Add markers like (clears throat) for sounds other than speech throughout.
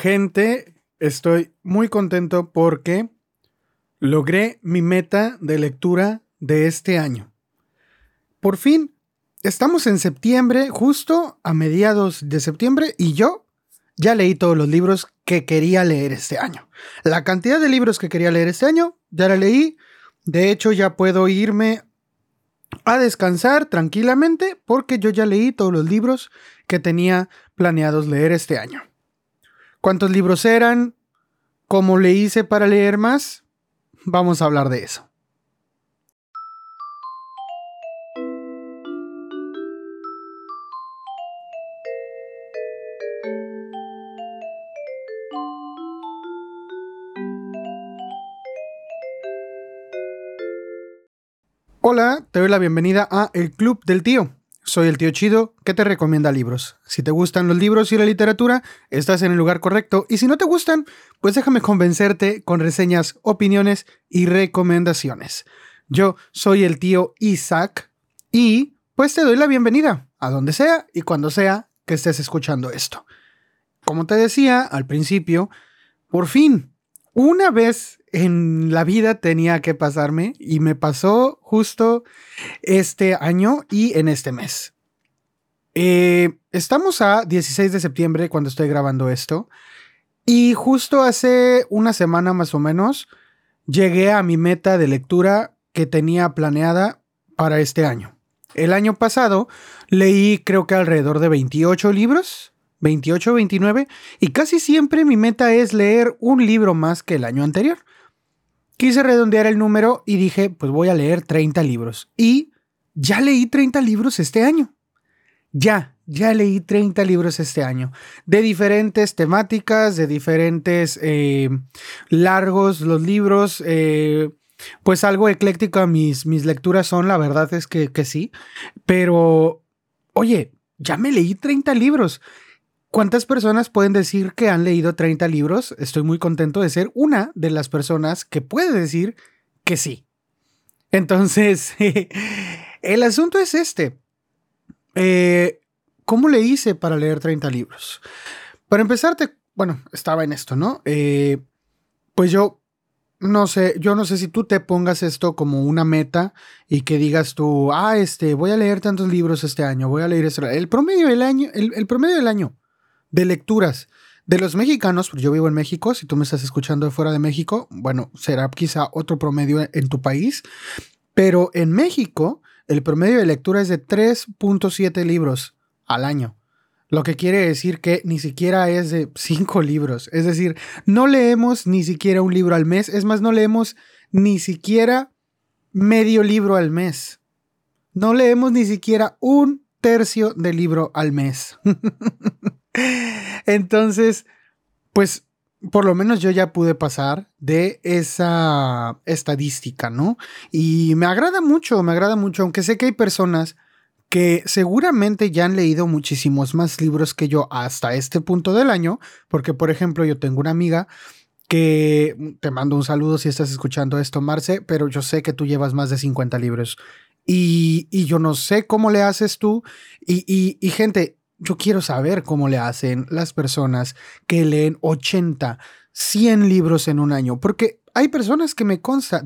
Gente, estoy muy contento porque logré mi meta de lectura de este año. Por fin, estamos en septiembre, justo a mediados de septiembre, y yo ya leí todos los libros que quería leer este año. La cantidad de libros que quería leer este año, ya la leí. De hecho, ya puedo irme a descansar tranquilamente porque yo ya leí todos los libros que tenía planeados leer este año. ¿Cuántos libros eran? ¿Cómo le hice para leer más? Vamos a hablar de eso. Hola, te doy la bienvenida a El Club del Tío. Soy el tío Chido que te recomienda libros. Si te gustan los libros y la literatura, estás en el lugar correcto. Y si no te gustan, pues déjame convencerte con reseñas, opiniones y recomendaciones. Yo soy el tío Isaac y pues te doy la bienvenida a donde sea y cuando sea que estés escuchando esto. Como te decía al principio, por fin, una vez en la vida tenía que pasarme y me pasó justo este año y en este mes. Eh, estamos a 16 de septiembre cuando estoy grabando esto y justo hace una semana más o menos llegué a mi meta de lectura que tenía planeada para este año. El año pasado leí creo que alrededor de 28 libros, 28 29, y casi siempre mi meta es leer un libro más que el año anterior. Quise redondear el número y dije, pues voy a leer 30 libros. Y ya leí 30 libros este año. Ya, ya leí 30 libros este año. De diferentes temáticas, de diferentes eh, largos los libros. Eh, pues algo ecléctico mis, mis lecturas son, la verdad es que, que sí. Pero, oye, ya me leí 30 libros. ¿Cuántas personas pueden decir que han leído 30 libros? Estoy muy contento de ser una de las personas que puede decir que sí. Entonces, (laughs) el asunto es este. Eh, ¿Cómo le hice para leer 30 libros? Para empezarte, bueno, estaba en esto, ¿no? Eh, pues yo no sé, yo no sé si tú te pongas esto como una meta y que digas tú, ah, este, voy a leer tantos libros este año, voy a leer esto. El promedio del año, el promedio del año de lecturas de los mexicanos, porque yo vivo en México, si tú me estás escuchando de fuera de México, bueno, será quizá otro promedio en tu país, pero en México el promedio de lectura es de 3.7 libros al año. Lo que quiere decir que ni siquiera es de (laughs) 5 libros. Es decir, no leemos ni siquiera un libro al mes. Es más, no leemos ni siquiera medio libro al mes. No leemos ni siquiera un tercio de libro al mes. (laughs) Entonces, pues por lo menos yo ya pude pasar de esa estadística, ¿no? Y me agrada mucho, me agrada mucho, aunque sé que hay personas que seguramente ya han leído muchísimos más libros que yo hasta este punto del año, porque por ejemplo yo tengo una amiga que te mando un saludo si estás escuchando esto, Marce, pero yo sé que tú llevas más de 50 libros. Y, yo no sé cómo le haces tú. Y, y, y gente, yo quiero saber cómo le hacen las personas que leen 80, 100 libros en un año, porque hay personas que me consta,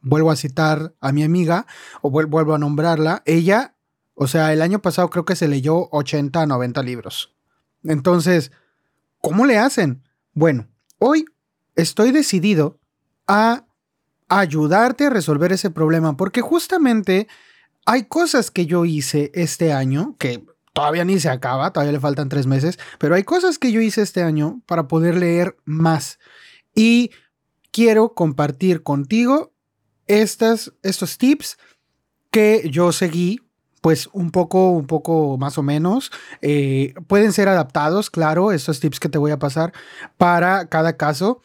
vuelvo a citar a mi amiga o vuelvo a nombrarla, ella, o sea, el año pasado creo que se leyó 80 90 libros. Entonces, ¿cómo le hacen? Bueno, hoy estoy decidido a ayudarte a resolver ese problema, porque justamente hay cosas que yo hice este año que todavía ni se acaba, todavía le faltan tres meses, pero hay cosas que yo hice este año para poder leer más. Y quiero compartir contigo estas, estos tips que yo seguí pues un poco, un poco más o menos. Eh, pueden ser adaptados, claro, estos tips que te voy a pasar para cada caso.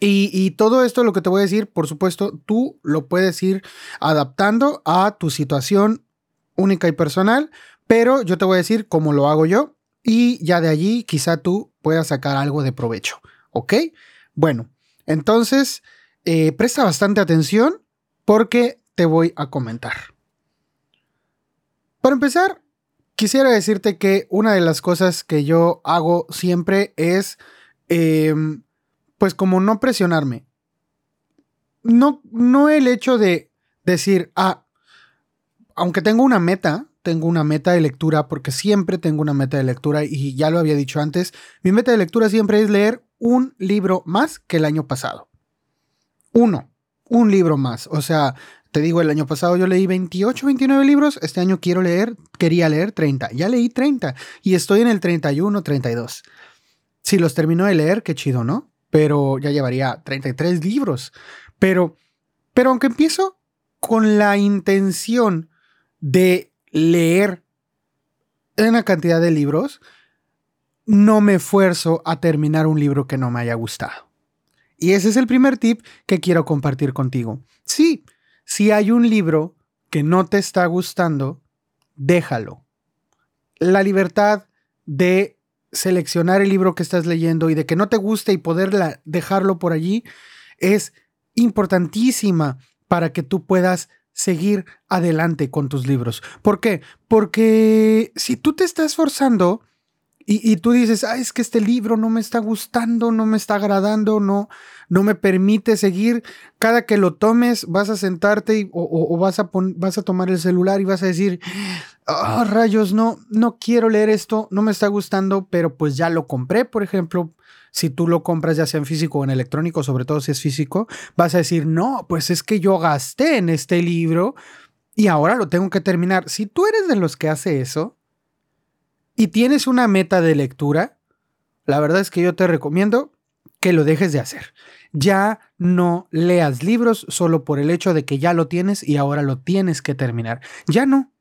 Y, y, todo esto, lo que te voy a decir, por supuesto, tú lo puedes ir adaptando a tu situación única y personal, pero yo te voy a decir cómo lo hago yo y ya de allí quizá tú puedas sacar algo de provecho. ¿Ok? Bueno, entonces eh, presta bastante atención porque te voy a comentar. Para empezar, quisiera decirte que una de las cosas que yo hago siempre es, em, pues como no presionarme. No, no el hecho de decir, ah, aunque tengo una meta, tengo una meta de lectura, porque siempre tengo una meta de lectura y ya lo había dicho antes, mi meta de lectura siempre es leer un libro más que el año pasado. Uno, un libro más. O sea, te digo, el año pasado yo leí 28, 29 libros, este año quiero leer, quería leer 30, ya leí 30 y estoy en el 31, 32. Si los termino de leer, qué chido, ¿no? Pero ya llevaría 33 libros. Pero, pero aunque empiezo con la intención de leer una cantidad de libros, no me esfuerzo a terminar un libro que no me haya gustado. Y ese es el primer tip que quiero compartir contigo. Sí, si hay un libro que no te está gustando, déjalo. La libertad de seleccionar el libro que estás leyendo y de que no te guste y poder dejarlo por allí es importantísima para que tú puedas seguir adelante con tus libros. ¿Por qué? Porque si tú te estás forzando y, tú dices, ah, es que este libro no me está gustando, no me está agradando, no, no me permite seguir. Cada que lo tomes, vas a sentarte o, vas, a vas a tomar el celular y vas a decir, ah, rayos, no, no quiero leer esto, no me está gustando, pero pues ya lo compré, por ejemplo. Si tú lo compras ya sea en físico o en electrónico, sobre todo si es físico, vas a decir, no, pues es que yo gasté en este libro y ahora lo tengo que terminar. Si tú eres de los que hace eso, y tienes una meta de lectura, la verdad es que yo te recomiendo que lo dejes de hacer. Ya no leas libros solo por el hecho de que ya lo tienes y ahora lo tienes que terminar. Ya no.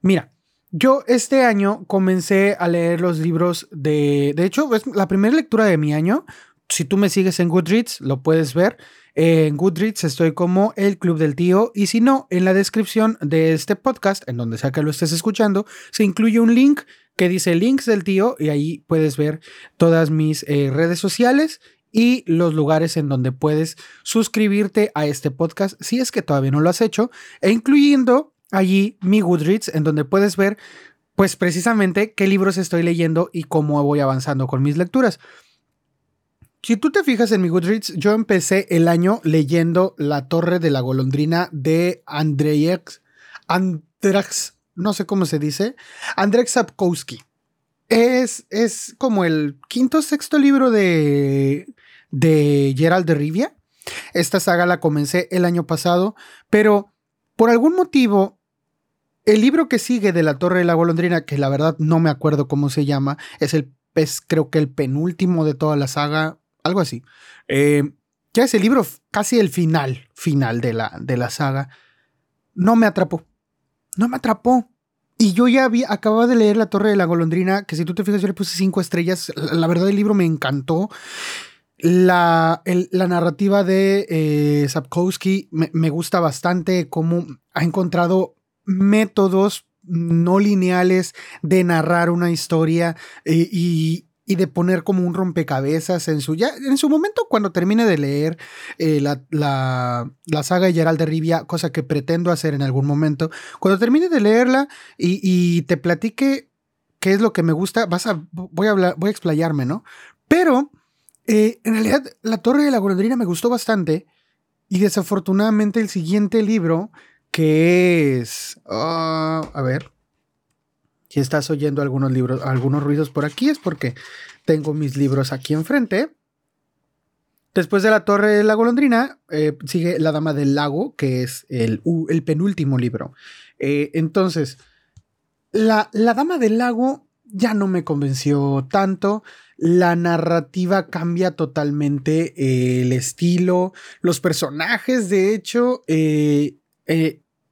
Mira, yo este año comencé a leer los libros de... De hecho, es la primera lectura de mi año. Si tú me sigues en Goodreads, lo puedes ver. En Goodreads estoy como el Club del Tío y si no, en la descripción de este podcast, en donde sea que lo estés escuchando, se incluye un link que dice links del tío y ahí puedes ver todas mis eh, redes sociales y los lugares en donde puedes suscribirte a este podcast si es que todavía no lo has hecho, e incluyendo allí mi Goodreads en donde puedes ver pues precisamente qué libros estoy leyendo y cómo voy avanzando con mis lecturas. Si tú te fijas en mi Goodreads, yo empecé el año leyendo La Torre de la Golondrina de Andrzej Andrax no sé cómo se dice, Andrzej Sapkowski. Es, es como el quinto sexto libro de, de Gerald de Rivia. Esta saga la comencé el año pasado, pero por algún motivo, el libro que sigue de La Torre de la Golondrina, que la verdad no me acuerdo cómo se llama, es el creo que el penúltimo de toda la saga, algo así. Eh, ya ese libro, casi el final, final de la, de la saga, no me atrapó no me atrapó. Y yo ya había, acababa de leer La Torre de la Golondrina, que si tú te fijas, yo le puse cinco estrellas. La, verdad, el libro me encantó. La, la narrativa de eh, Sapkowski me, gusta bastante, cómo ha encontrado métodos no lineales de narrar una historia eh, y, y de poner como un rompecabezas en su, ya, en su momento cuando termine de leer eh, la, la, saga de Gerald de Rivia, cosa que pretendo hacer en algún momento, cuando termine de leerla y, te platique qué es lo que me gusta, vas a, voy a hablar, voy a explayarme, ¿no? Pero eh, en realidad La Torre de la Golondrina me gustó bastante y desafortunadamente el siguiente libro que es, ah, a ver, si estás oyendo algunos libros, algunos ruidos por aquí, es porque tengo mis libros aquí enfrente. Después de la Torre de la Golondrina, eh, sigue La Dama del Lago, que es el, el penúltimo libro. Eh, entonces, la, la Dama del Lago ya no me convenció tanto. La narrativa cambia totalmente eh, el estilo. Los personajes, de hecho,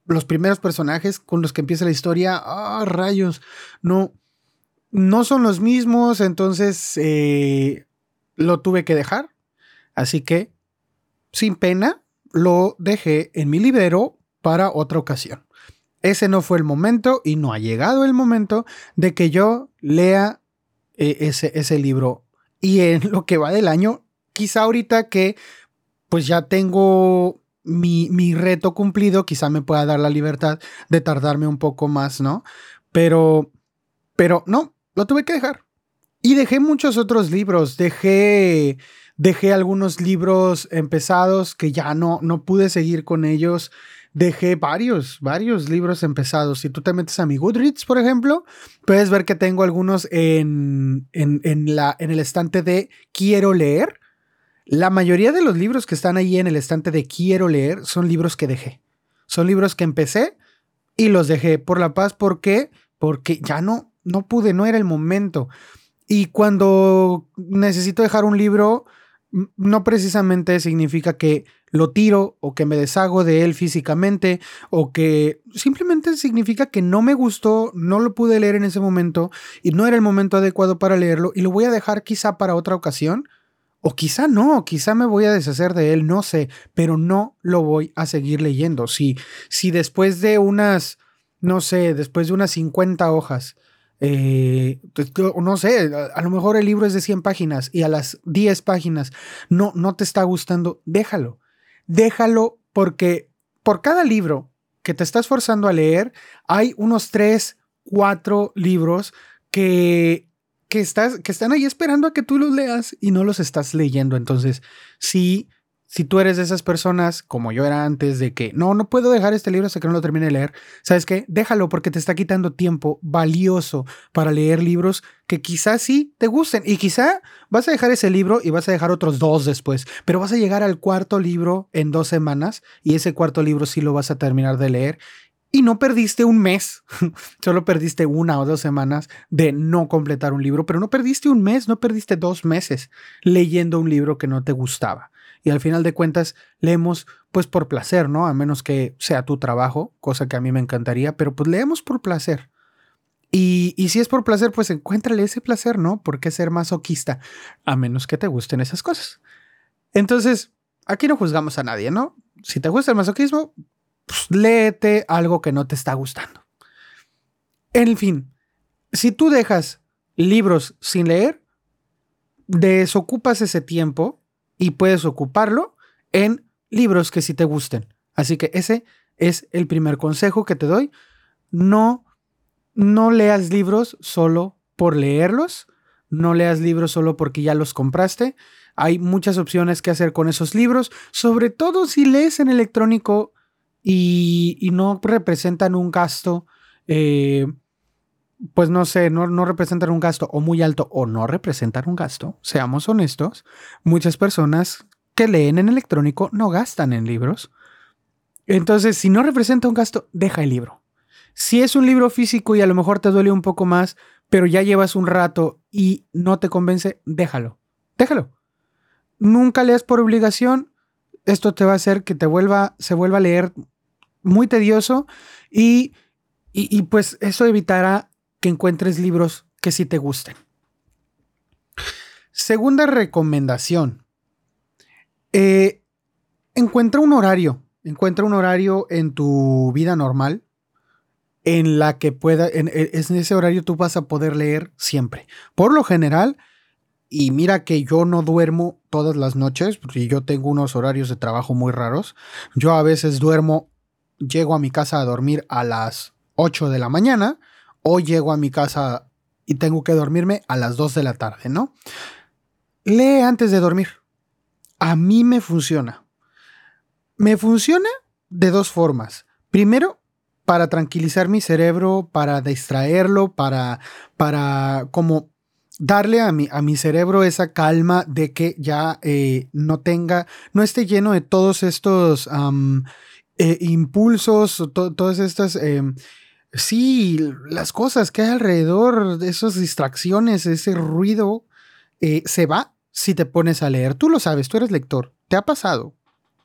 los primeros personajes con los que empieza la historia, ah, rayos, no, no son los mismos, entonces eh, lo tuve que dejar. Así que, sin pena, lo dejé en mi librero para otra ocasión. Ese no fue el momento y no ha llegado el momento de que yo lea eh, ese, ese libro. Y en lo que va del año, quizá ahorita que pues ya tengo mi, reto cumplido, quizá me pueda dar la libertad de tardarme un poco más, ¿no? Pero Pero no, lo tuve que dejar. Y dejé muchos otros libros, dejé, dejé algunos libros empezados que ya no, no pude seguir con ellos. Dejé varios, varios libros empezados. Si tú te metes a mi Goodreads, por ejemplo, puedes ver que tengo algunos en, en, en, la, en el estante de quiero leer. La mayoría de los libros que están ahí en el estante de quiero leer son libros que dejé. Son libros que empecé y los dejé por la paz. ¿Por qué? Porque ya no, no pude, no era el momento. Y cuando necesito dejar un libro, no precisamente significa que lo tiro o que me deshago de él físicamente o que simplemente significa que no me gustó, no lo pude leer en ese momento y no era el momento adecuado para leerlo y lo voy a dejar quizá para otra ocasión o quizá no, quizá me voy a deshacer de él, no sé, pero no lo voy a seguir leyendo. Si, si después de unas, no sé, después de unas 50 hojas eh, pues, no sé, a, lo mejor el libro es de 100 páginas y a las 10 páginas no, no te está gustando, déjalo. Déjalo porque por cada libro que te estás forzando a leer, hay unos 3, 4 libros que, que, estás, que están ahí esperando a que tú los leas y no los estás leyendo. Entonces, sí si tú eres de esas personas, como yo era antes, de que no, no puedo dejar este libro hasta que no lo termine de leer, ¿sabes qué? Déjalo porque te está quitando tiempo valioso para leer libros que quizás sí te gusten. Y quizá vas a dejar ese libro y vas a dejar otros dos después, pero vas a llegar al cuarto libro en dos semanas y ese cuarto libro sí lo vas a terminar de leer. Y no perdiste un mes, (laughs) solo perdiste una o dos semanas de no completar un libro, pero no perdiste un mes, no perdiste dos meses leyendo un libro que no te gustaba y al final de cuentas leemos pues por placer, ¿no? A menos que sea tu trabajo, cosa que a mí me encantaría, pero pues leemos por placer. Y, y si es por placer, pues encuéntrale ese placer, ¿no? ¿Por qué ser masoquista? A menos que te gusten esas cosas. Entonces, aquí no juzgamos a nadie, ¿no? Si te gusta el masoquismo, pues léete algo que no te está gustando. En fin, si tú dejas libros sin leer, desocupas ese tiempo y puedes ocuparlo en libros que sí te gusten. Así que ese es el primer consejo que te doy. No, no leas libros solo por leerlos. No leas libros solo porque ya los compraste. Hay muchas opciones que hacer con esos libros, sobre todo si lees en electrónico y, no representan un gasto, eh, pues no sé, no, no representan un gasto o muy alto o no representan un gasto, seamos honestos, muchas personas que leen en electrónico no gastan en libros. Entonces, si no representa un gasto, deja el libro. Si es un libro físico y a lo mejor te duele un poco más, pero ya llevas un rato y no te convence, déjalo. Déjalo. Nunca leas por obligación. Esto te va a hacer que te vuelva, se vuelva a leer muy tedioso y, y, pues eso evitará que encuentres libros que sí te gusten. Segunda recomendación. Eh, encuentra un horario. Encuentra un horario en tu vida normal en la que pueda, en, en, ese horario tú vas a poder leer siempre. Por lo general, y mira que yo no duermo todas las noches, porque yo tengo unos horarios de trabajo muy raros. Yo a veces duermo, llego a mi casa a dormir a las 8 de la mañana o llego a mi casa y tengo que dormirme a las 2 de la tarde, ¿no? Lee antes de dormir. A mí me funciona. Me funciona de dos formas. Primero, para tranquilizar mi cerebro, para distraerlo, para, para como darle a mi, a mi cerebro esa calma de que ya eh, no tenga, no esté lleno de todos estos eh, impulsos, todas estas em, Sí, las cosas que hay alrededor, de esas distracciones, ese ruido, eh, se va si te pones a leer. Tú lo sabes, tú eres lector. ¿Te ha pasado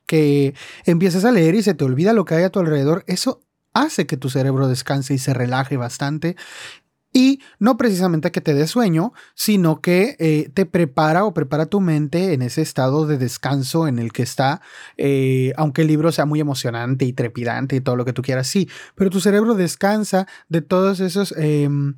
que empiezas a leer y se te olvida lo que hay a tu alrededor? Eso hace que tu cerebro descanse y se relaje bastante y no precisamente que te dé sueño, sino que eh, te prepara o prepara tu mente en ese estado de descanso en el que está, eh, aunque el libro sea muy emocionante y trepidante y todo lo que tú quieras, sí, pero tu cerebro descansa de todos esos... Em,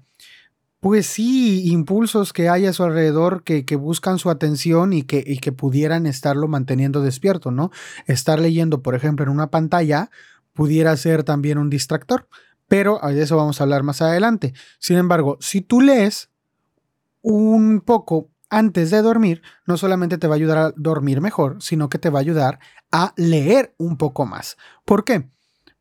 pues sí, impulsos que hay a su alrededor que, que buscan su atención y que, y que pudieran estarlo manteniendo despierto, ¿no? Estar leyendo, por ejemplo, en una pantalla pudiera ser también un distractor pero de eso vamos a hablar más adelante. Sin embargo, si tú lees un poco antes de dormir, no solamente te va a ayudar a dormir mejor, sino que te va a ayudar a leer un poco más. ¿Por qué?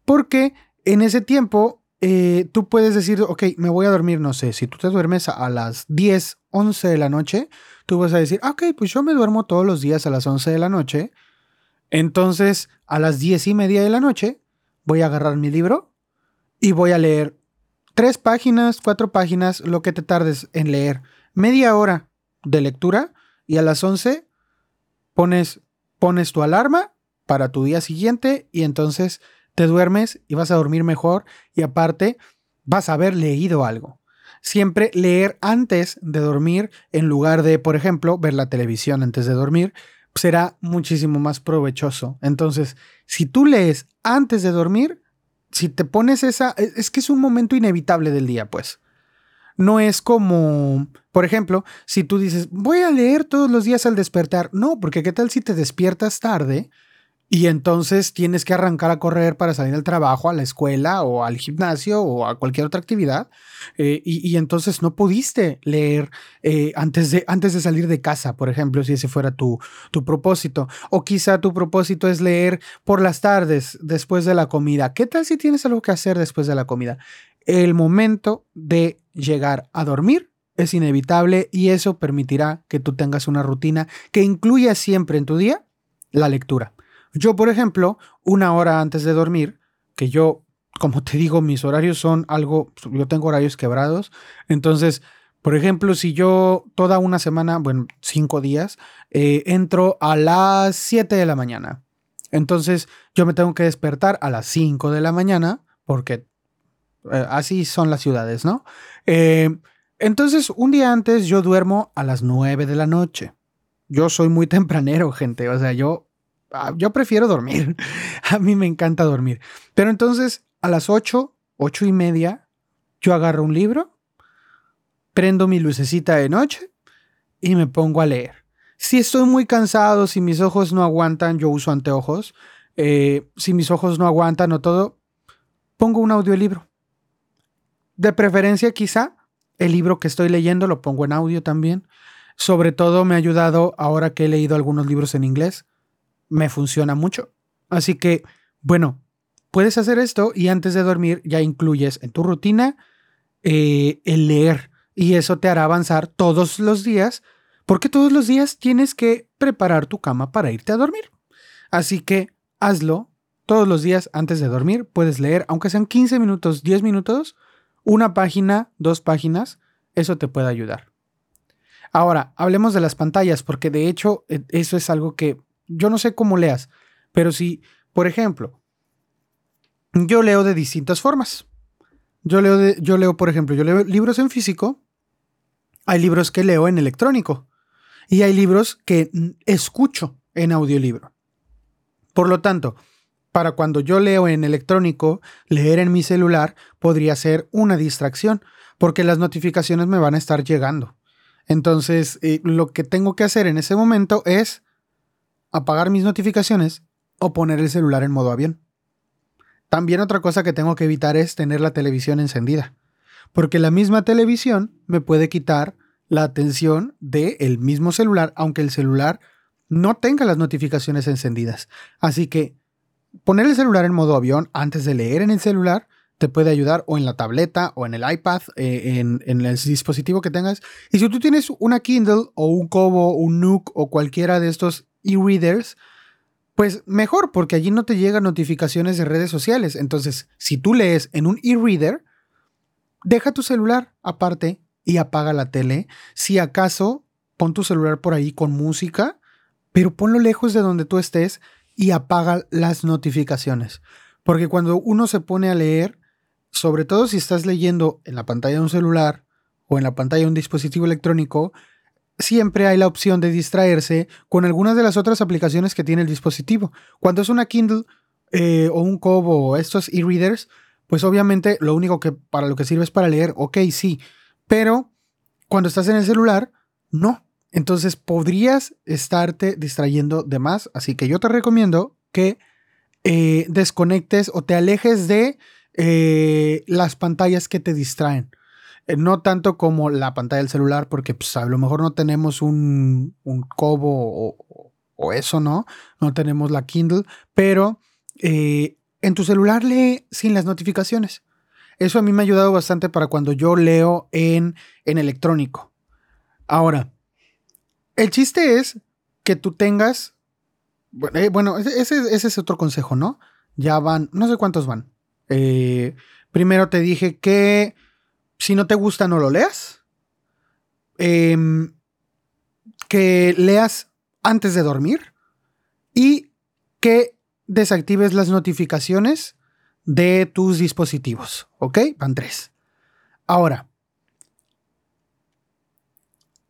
Porque en ese tiempo eh, tú puedes decir, ok, me voy a dormir, no sé, si tú te duermes a las 10, 11 de la noche, tú vas a decir, ok, pues yo me duermo todos los días a las 11 de la noche, entonces a las 10 y media de la noche voy a agarrar mi libro y voy a leer tres páginas, cuatro páginas, lo que te tardes en leer, media hora de lectura y a las 11 pones, pones tu alarma para tu día siguiente y entonces te duermes y vas a dormir mejor y aparte vas a haber leído algo. Siempre leer antes de dormir en lugar de, por ejemplo, ver la televisión antes de dormir será muchísimo más provechoso. Entonces, si tú lees antes de dormir, si te pones esa, e, es que es un momento inevitable del día, pues. No es como, por ejemplo, si tú dices, voy a leer todos los días al despertar. No, porque qué tal si te despiertas tarde y entonces tienes que arrancar a correr para salir al trabajo, a la escuela o al gimnasio o a cualquier otra actividad. Eh, y, entonces no pudiste leer eh, antes, de, antes de salir de casa, por ejemplo, si ese fuera tu, tu propósito. O quizá tu propósito es leer por las tardes, después de la comida. ¿Qué tal si tienes algo que hacer después de la comida? El momento de llegar a dormir es inevitable y eso permitirá que tú tengas una rutina que incluya siempre en tu día la lectura. Yo, por ejemplo, una hora antes de dormir, que yo, como te digo, mis horarios son algo, yo tengo horarios quebrados, entonces, por ejemplo, si yo toda una semana, bueno, cinco días, eh, entro a las 7 de la mañana, entonces yo me tengo que despertar a las 5 de la mañana, porque eh, así son las ciudades, ¿no? Eh, entonces, un día antes yo duermo a las 9 de la noche. Yo soy muy (laughs) tempranero, gente. O sea, yo yo prefiero dormir. (laughs) A mí me encanta dormir. Pero entonces, a las 8, 8 y media, yo agarro un libro, prendo mi lucecita de noche y me pongo a leer. Si estoy muy cansado, si mis ojos no aguantan, yo uso anteojos. Eh, si mis ojos no aguantan o todo, pongo un audiolibro. De preferencia, quizá, el libro que estoy leyendo lo pongo en audio también. Sobre todo me ha ayudado ahora que he leído algunos libros en inglés me funciona mucho. Así que, bueno, puedes hacer esto y antes de dormir ya incluyes en tu rutina eh, el leer y eso te hará avanzar todos los días porque todos los días tienes que preparar tu cama para irte a dormir. Así que hazlo todos los días antes de dormir. Puedes leer, aunque sean 15 minutos, 10 minutos, una página, dos páginas, eso te puede ayudar. Ahora, hablemos de las pantallas, porque de hecho e, eso es algo que yo no sé cómo leas, pero si, por ejemplo, yo leo de distintas formas. Yo leo, de, yo leo, por ejemplo, yo leo libros en físico, hay libros que leo en electrónico y hay libros que escucho en audiolibro. Por lo tanto, para cuando yo leo en electrónico, leer en mi celular podría ser una distracción, porque las notificaciones me van a estar llegando. Entonces, eh, lo que tengo que hacer en ese momento es apagar mis notificaciones o poner el celular en modo avión. También otra cosa que tengo que evitar es tener la televisión encendida, porque la misma televisión me puede quitar la atención del mismo celular, aunque el celular no tenga las notificaciones encendidas. Así que poner el celular en modo avión antes de leer en el celular te puede ayudar o en la tableta o en el iPad, eh, en, en, el dispositivo que tengas. Y si tú tienes una Kindle o un Kobo, un Nook o cualquiera de estos e-readers, pues mejor, porque allí no te llegan notificaciones de redes sociales. Entonces, si tú lees en un e-reader, deja tu celular aparte y apaga la tele. Si acaso, pon tu celular por ahí con música, pero ponlo lejos de donde tú estés y apaga las notificaciones. Porque cuando uno se pone a leer, sobre todo si estás leyendo en la pantalla de un celular o en la pantalla de un dispositivo electrónico, siempre hay la opción de distraerse con algunas de las otras aplicaciones que tiene el dispositivo. Cuando es una Kindle eh, o un Kobo o estos e-readers, pues obviamente lo único que para lo que sirve es para leer, ok, sí, pero cuando estás en el celular, no. Entonces podrías estarte distrayendo de más, así que yo te recomiendo que eh, desconectes o te alejes de eh, las pantallas que te distraen. Eh, no tanto como la pantalla del celular, porque pues, a lo mejor no tenemos un, un Kobo o, eso, ¿no? No tenemos la Kindle, pero eh, en tu celular lee sin las notificaciones. Eso a mí me ha ayudado bastante para cuando yo leo en, en electrónico. Ahora, el chiste es que tú tengas. Bueno, ese, ese, es otro consejo, ¿no? Ya van, no sé cuántos van. primero te dije que si no te gusta, no lo leas. Em, que leas antes de dormir. Y que desactives las notificaciones de tus dispositivos. ¿Ok? Van tres. Ahora,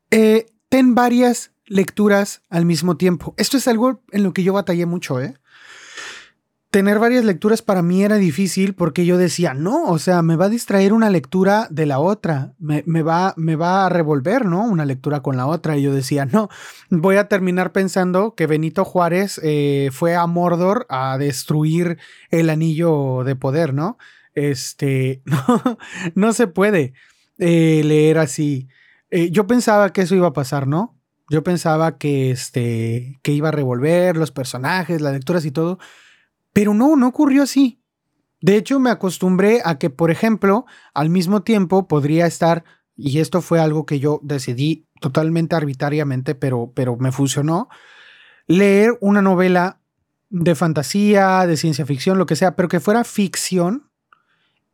eh, ten varias lecturas al mismo tiempo. Esto es algo en lo que yo batallé mucho, ¿eh? Tener varias lecturas para mí era difícil porque yo decía, no, o sea, me va a distraer una lectura de la otra, me, va, me va a revolver, ¿no? Una lectura con la otra. Y yo decía, no, voy a terminar pensando que Benito Juárez eh, fue a Mordor a destruir el anillo de poder, ¿no? Este, (laughs) no, no se puede eh, leer así. Eh, yo pensaba que eso iba a pasar, ¿no? Yo pensaba que, este, que iba a revolver los personajes, las lecturas y todo. Pero no, no ocurrió así. De hecho, me acostumbré a que, por ejemplo, al mismo tiempo podría estar, y esto fue algo que yo decidí totalmente arbitrariamente, pero, pero me funcionó, leer una novela de fantasía, de ciencia ficción, lo que sea, pero que fuera ficción,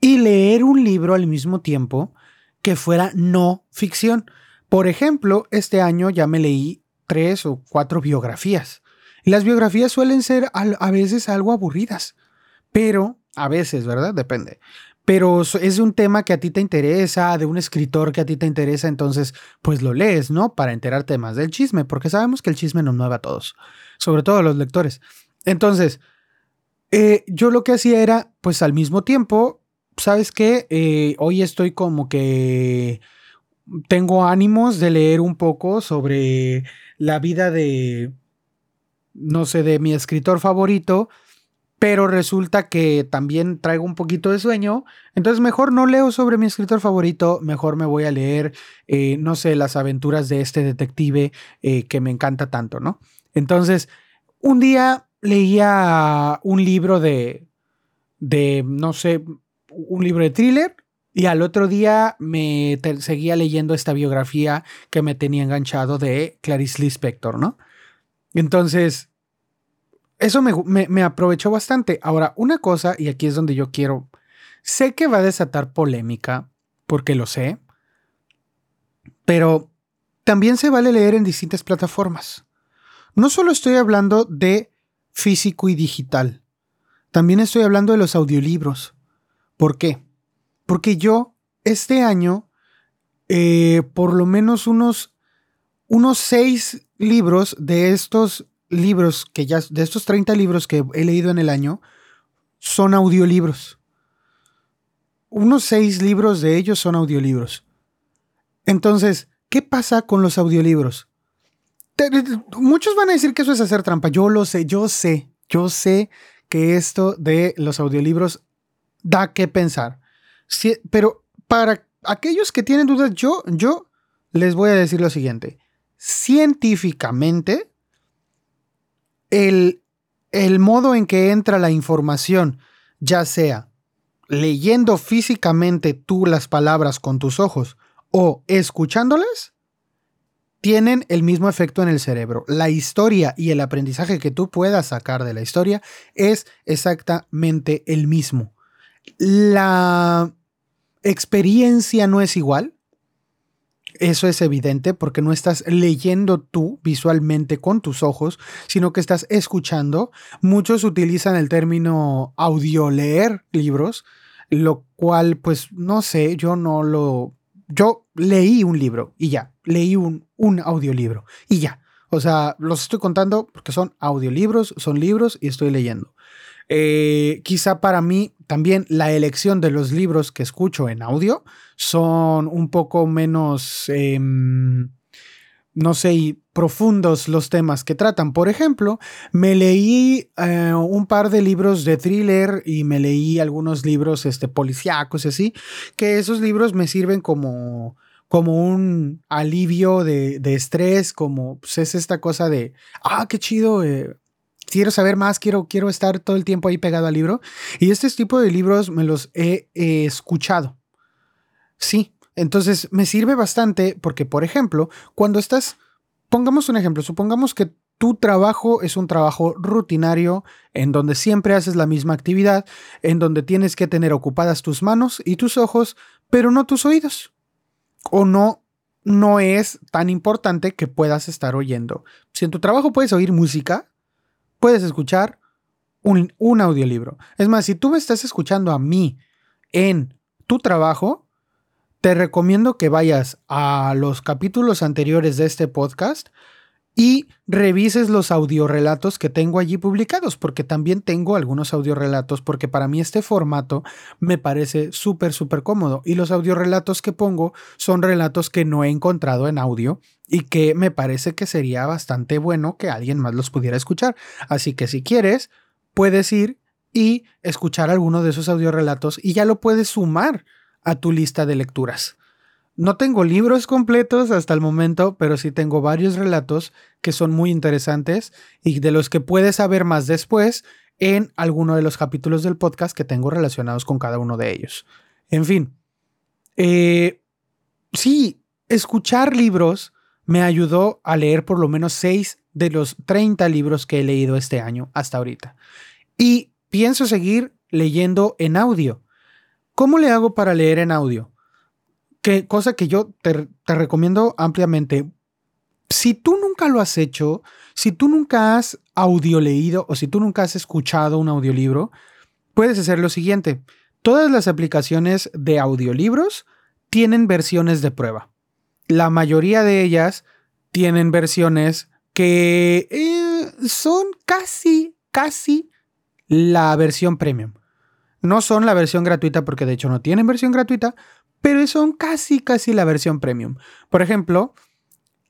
y leer un libro al mismo tiempo que fuera no ficción. Por ejemplo, este año ya me leí tres o cuatro biografías. Las biografías suelen ser a, veces algo aburridas, pero a veces, ¿verdad? Depende. Pero es un tema que a ti te interesa, de un escritor que a ti te interesa, entonces pues lo lees, ¿no? Para enterarte más del chisme, porque sabemos que el chisme nos mueve a todos, sobre todo a los lectores. Entonces, eh, yo lo que hacía era, pues al mismo tiempo, ¿sabes qué? Eh, hoy estoy como que tengo ánimos de leer un poco sobre la vida de no sé, de mi escritor favorito, pero resulta que también traigo un poquito de sueño, entonces mejor no leo sobre mi escritor favorito, mejor me voy a leer, eh, no sé, las aventuras de este detective eh, que me encanta tanto, ¿no? Entonces, un día leía un libro de, de, no sé, un libro de thriller y al otro día me seguía leyendo esta biografía que me tenía enganchado de Clarice Lispector, ¿no? Entonces, eso me, aprovechó bastante. Ahora, una cosa, y aquí es donde yo quiero, sé que va a desatar polémica, porque lo sé, pero también se vale leer en distintas plataformas. No solo estoy hablando de físico y digital, también estoy hablando de los audiolibros. ¿Por qué? Porque yo este año, eh, por lo menos unos, unos seis libros de estos libros que ya, de estos 30 libros que he leído en el año, son audiolibros. Unos seis libros de ellos son audiolibros. Entonces, ¿qué pasa con los audiolibros? muchos van a decir que eso es hacer trampa. Yo lo sé, yo sé, yo sé que esto de los audiolibros da que pensar. pero para aquellos que tienen dudas, yo, yo les voy a decir lo siguiente científicamente el, el modo en que entra la información, ya sea leyendo físicamente tú las palabras con tus ojos o escuchándolas, tienen el mismo efecto en el cerebro. La historia y el aprendizaje que tú puedas sacar de la historia es exactamente el mismo. La experiencia no es igual, eso es evidente porque no estás leyendo tú visualmente con tus ojos, sino que estás escuchando. Muchos utilizan el término audio leer libros, lo cual pues no sé, yo no lo... Yo leí un libro y ya, leí un, un audiolibro y ya. O sea, los estoy contando porque son audiolibros, son libros y estoy leyendo. Eh, quizá para mí también la elección de los libros que escucho en audio son un poco menos, em, no sé, profundos los temas que tratan. Por ejemplo, me leí eh, un par de libros de thriller y me leí algunos libros este, policíacos y así, que esos libros me sirven como, como un alivio de, estrés, como pues, es esta cosa de, ah, qué chido, eh, quiero saber más, quiero, quiero estar todo el tiempo ahí pegado al libro. Y este tipo de libros me los he escuchado. Sí, entonces me sirve bastante porque, por ejemplo, cuando estás, pongamos un ejemplo, supongamos que tu trabajo es un trabajo rutinario en donde siempre haces la misma actividad, en donde tienes que tener ocupadas tus manos y tus ojos, pero no tus oídos. O no, no es tan importante que puedas estar oyendo. Si en tu trabajo puedes oír música, puedes escuchar un, un audiolibro. Es más, si tú me estás escuchando a mí en tu trabajo, te recomiendo que vayas a los capítulos anteriores de este podcast y revises los audiorelatos que tengo allí publicados, porque también tengo algunos audiorelatos, porque para mí este formato me parece súper, súper cómodo. Y los audiorelatos que pongo son relatos que no he encontrado en audio y que me parece que sería bastante bueno que alguien más los pudiera escuchar. Así que si quieres, puedes ir y escuchar alguno de esos audiorelatos y ya lo puedes sumar a tu lista de lecturas. No tengo libros completos hasta el momento, pero sí tengo varios relatos que son muy interesantes y de los que puedes saber más después en alguno de los capítulos del podcast que tengo relacionados con cada uno de ellos. En fin, eh, sí, escuchar libros me ayudó a leer por lo menos 6 de los 30 libros que he leído este año hasta ahorita. Y pienso seguir leyendo en audio. ¿Cómo le hago para leer en audio? Que, cosa que yo te, recomiendo ampliamente. Si tú nunca lo has hecho, si tú nunca has audio leído o si tú nunca has escuchado un audiolibro, puedes hacer lo siguiente. Todas las aplicaciones de audiolibros tienen versiones de prueba. La mayoría de ellas tienen versiones que eh, son casi, casi la versión premium. No son la versión gratuita porque de hecho no tienen versión gratuita, pero son casi, casi la versión premium. Por ejemplo,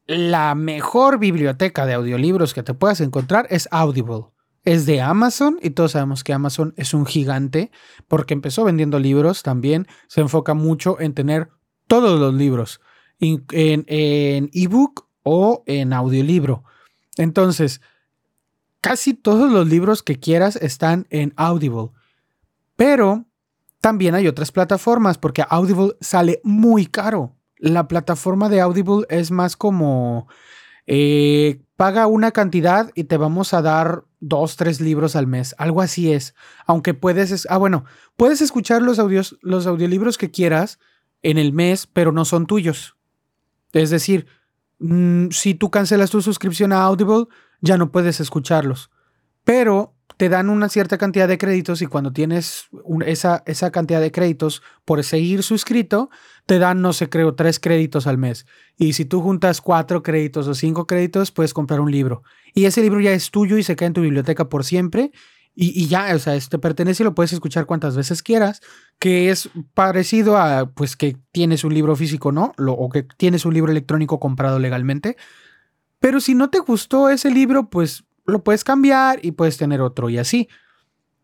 la mejor biblioteca de audiolibros que te puedas encontrar es Audible. Es de Amazon y todos sabemos que Amazon es un gigante porque empezó vendiendo libros también. Se enfoca mucho en tener todos los libros en ebook o en audiolibro. Entonces, casi todos los libros que quieras están en Audible. Pero también hay otras plataformas porque Audible sale muy caro. La plataforma de Audible es más como eh, paga una cantidad y te vamos a dar dos, tres libros al mes. Algo así es. Aunque puedes, ah, bueno, puedes escuchar los audios, los audiolibros que quieras en el mes, pero no son tuyos. Es decir, mm, si tú cancelas tu suscripción a Audible, ya no puedes escucharlos. Pero te dan una cierta cantidad de créditos y cuando tienes esa, esa cantidad de créditos por seguir suscrito, te dan, no sé, creo, tres créditos al mes. Y si tú juntas cuatro créditos o cinco créditos, puedes comprar un libro. Y ese libro ya es tuyo y se queda en tu biblioteca por siempre. Y, ya, o sea, te pertenece y lo puedes escuchar cuantas veces quieras, que es parecido a, pues, que tienes un libro físico, ¿no? o que tienes un libro electrónico comprado legalmente. Pero si no te gustó ese libro, pues lo puedes cambiar y puedes tener otro y así.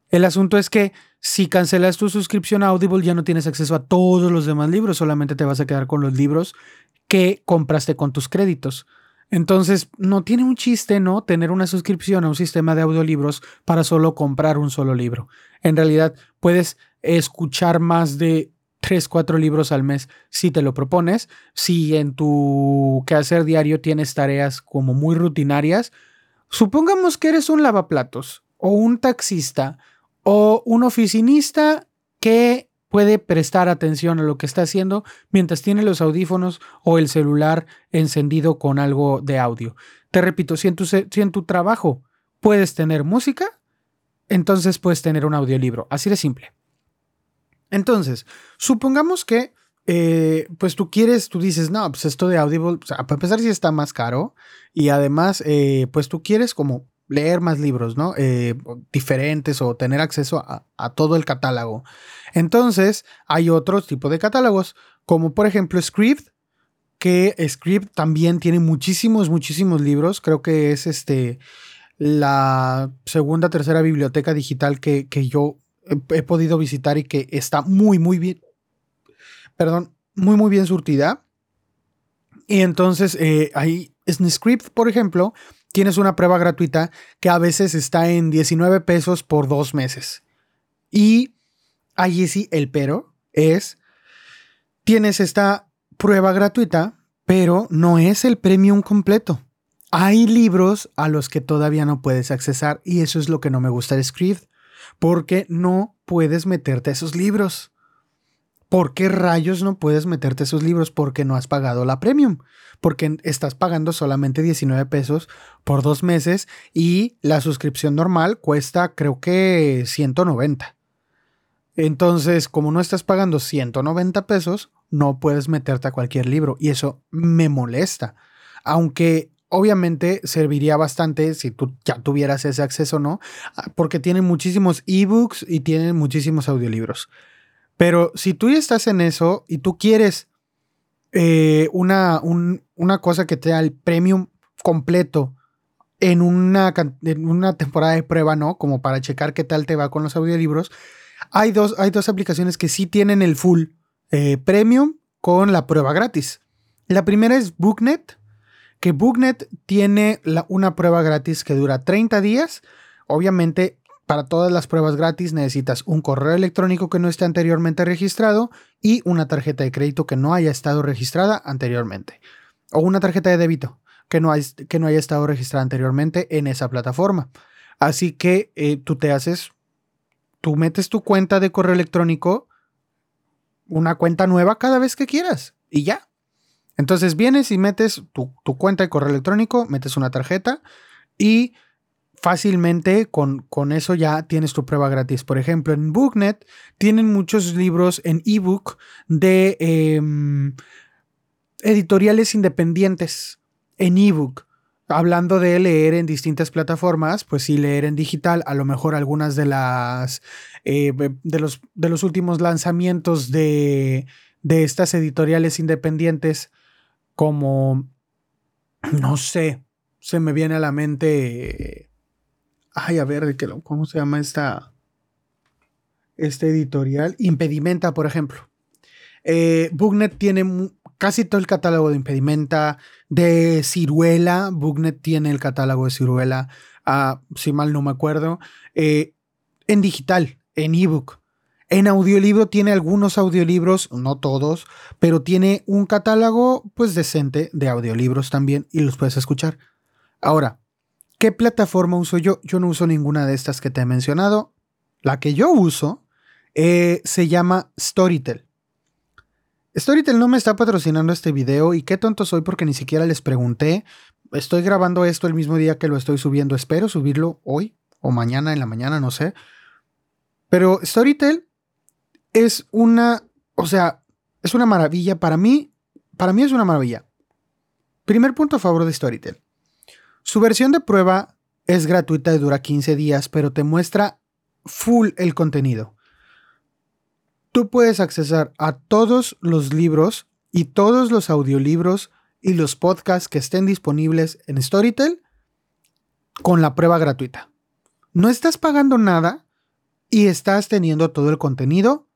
El asunto es que si cancelas tu suscripción a Audible ya no tienes acceso a todos los demás libros, solamente te vas a quedar con los libros que compraste con tus créditos. Entonces, no tiene un chiste, ¿no? Tener una suscripción a un sistema de audiolibros para solo comprar un solo libro. En realidad, puedes escuchar más de 3, 4 libros al mes si te lo propones. Si en tu quehacer diario tienes tareas como muy rutinarias, Supongamos que eres un lavaplatos o un taxista o un oficinista que puede prestar atención a lo que está haciendo mientras tiene los audífonos o el celular encendido con algo de audio. Te repito, si en tu, si en tu trabajo puedes tener música, entonces puedes tener un audiolibro. Así de simple. Entonces, supongamos que eh, pues tú quieres, tú dices, no, pues esto de Audible, para empezar sí está más caro y además, eh, pues tú quieres como leer más libros, ¿no? Eh, diferentes o tener acceso a, a, todo el catálogo. Entonces, hay otro tipo de catálogos, como por ejemplo Script, que Script también tiene muchísimos, muchísimos libros. Creo que es este la segunda, tercera biblioteca digital que, yo he, podido visitar y que está muy, muy bien. Perdón, muy, muy bien surtida. Y entonces eh, ahí, Script, por ejemplo, tienes una prueba gratuita que a veces está en 19 pesos por dos meses. Y allí sí, el pero es, tienes esta prueba gratuita, pero no es el premium completo. Hay libros a los que todavía no puedes accesar y eso es lo que no me gusta de Script, porque no puedes meterte a esos libros. ¿Por qué rayos no puedes meterte esos libros? Porque no has pagado la premium. Porque estás pagando solamente 19 pesos por dos meses y la suscripción normal cuesta creo que 190. Entonces, como no estás pagando 190 pesos, no puedes meterte a cualquier libro y eso me molesta. Aunque obviamente serviría bastante si tú ya tuvieras ese acceso, ¿no? Ah, porque tienen muchísimos ebooks y tienen muchísimos audiolibros. Pero si tú ya estás en eso y tú quieres eh, una, una cosa que te da el premium completo en una, en una temporada de prueba, ¿no? Como para checar qué tal te va con los audiolibros, hay dos, hay dos aplicaciones que sí tienen el full eh, premium con la prueba gratis. La primera es Booknet, que Booknet tiene una prueba gratis que dura 30 días. Obviamente, para todas las pruebas gratis necesitas un correo electrónico que no esté anteriormente registrado y una tarjeta de crédito que no haya estado registrada anteriormente. O una tarjeta de débito que no, que no haya estado registrada anteriormente en esa plataforma. Así que eh, tú te haces tú metes tu cuenta de correo electrónico, una cuenta nueva cada vez que quieras y ya. Entonces vienes y metes tu, cuenta de correo electrónico, metes una tarjeta y fácilmente con, con, eso ya tienes tu prueba gratis. Por ejemplo, en Booknet tienen muchos libros en ebook de em, editoriales independientes en ebook hablando de leer en distintas plataformas, pues sí, leer en digital, a lo mejor algunas de las eh, de, los, de los últimos lanzamientos de, de estas editoriales independientes, como (clears throat) no sé, se me viene a la mente. Ay, a ver, ¿cómo se llama esta? Este editorial. Impedimenta, por ejemplo. Eh, Booknet tiene casi todo el catálogo de Impedimenta, de Ciruela, Booknet tiene el catálogo de Ciruela, ah, si mal no me acuerdo, eh, en digital, en ebook. En audiolibro tiene algunos audiolibros, no todos, pero tiene un catálogo pues decente de audiolibros también y los puedes escuchar. Ahora, ¿qué plataforma uso yo? Yo no uso ninguna de estas que te he mencionado. La que yo uso eh, se llama Storytel. Storytel no me está patrocinando este video y qué tonto soy porque ni siquiera les pregunté. Estoy grabando esto el mismo día que lo estoy subiendo. Espero subirlo hoy o mañana en la mañana, no sé. Pero Storytel es una, o sea, es una maravilla para mí. Para mí es una maravilla. Primer punto a favor de Storytel. Su versión de prueba es gratuita y dura 15 días, pero te muestra full el contenido tú puedes accesar a todos los libros y todos los audiolibros y los podcasts que estén disponibles en Storytel con la prueba gratuita. No estás pagando nada y estás teniendo todo el contenido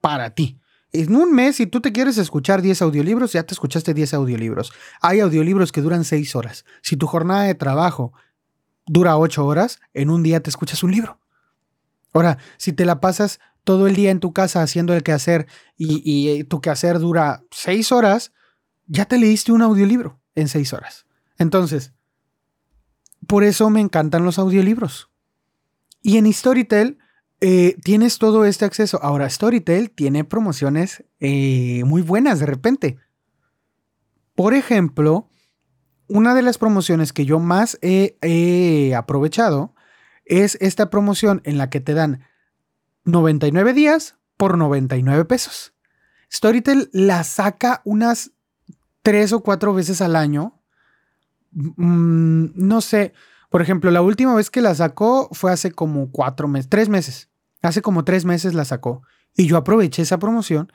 para ti. En un mes, si tú te quieres escuchar 10 audiolibros, ya te escuchaste 10 audiolibros. Hay audiolibros que duran 6 horas. Si tu jornada de trabajo dura 8 horas, en un día te escuchas un libro. Ahora, si te la pasas todo el día en tu casa haciendo el quehacer y, y eh, tu quehacer dura seis horas, ya te leíste un audiolibro en seis horas. Entonces, por eso me encantan los audiolibros. Y en Storytel eh, tienes todo este acceso. Ahora, Storytel tiene promociones eh, muy buenas de repente. Por ejemplo, una de las promociones que yo más he aprovechado es esta promoción en la que te dan 99 días por 99 pesos. Storytel la saca unas tres o cuatro veces al año. Mm, no sé, por ejemplo, la última vez que la sacó fue hace como cuatro meses, tres meses. Hace como tres meses la sacó. Y yo aproveché esa promoción,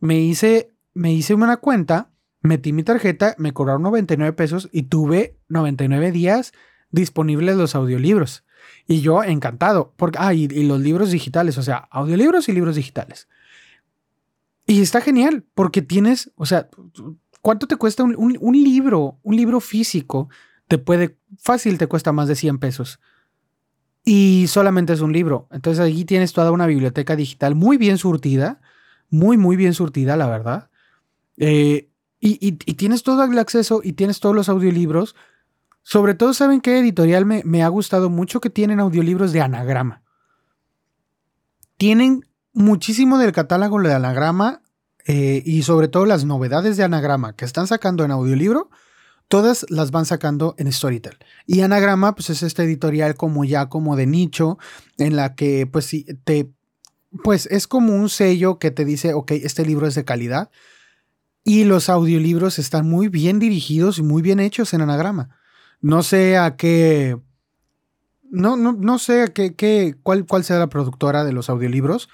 me hice, me hice una cuenta, metí mi tarjeta, me cobraron 99 pesos y tuve 99 días disponibles los audiolibros. Y yo encantado, porque, ah, y, los libros digitales, o sea, audiolibros y libros digitales. Y está genial, porque tienes, o sea, ¿cuánto te cuesta un, un, libro? Un libro físico te puede, fácil te cuesta más de 100 pesos. Y solamente es un libro. Entonces allí tienes toda una biblioteca digital muy bien surtida, muy, muy bien surtida, la verdad. Eh, y, tienes todo el acceso y tienes todos los audiolibros sobre todo, ¿saben qué editorial me, ha gustado mucho? Que tienen audiolibros de anagrama. Tienen muchísimo del catálogo de anagrama eh, y sobre todo las novedades de anagrama que están sacando en audiolibro, todas las van sacando en Storytel. Y anagrama, pues es esta editorial como ya como de nicho, en la que pues sí, te, pues es como un sello que te dice, ok, este libro es de calidad. Y los audiolibros están muy bien dirigidos y muy bien hechos en anagrama. No sé a qué. No, no, no sé a qué, qué, cuál, cuál sea la productora de los audiolibros,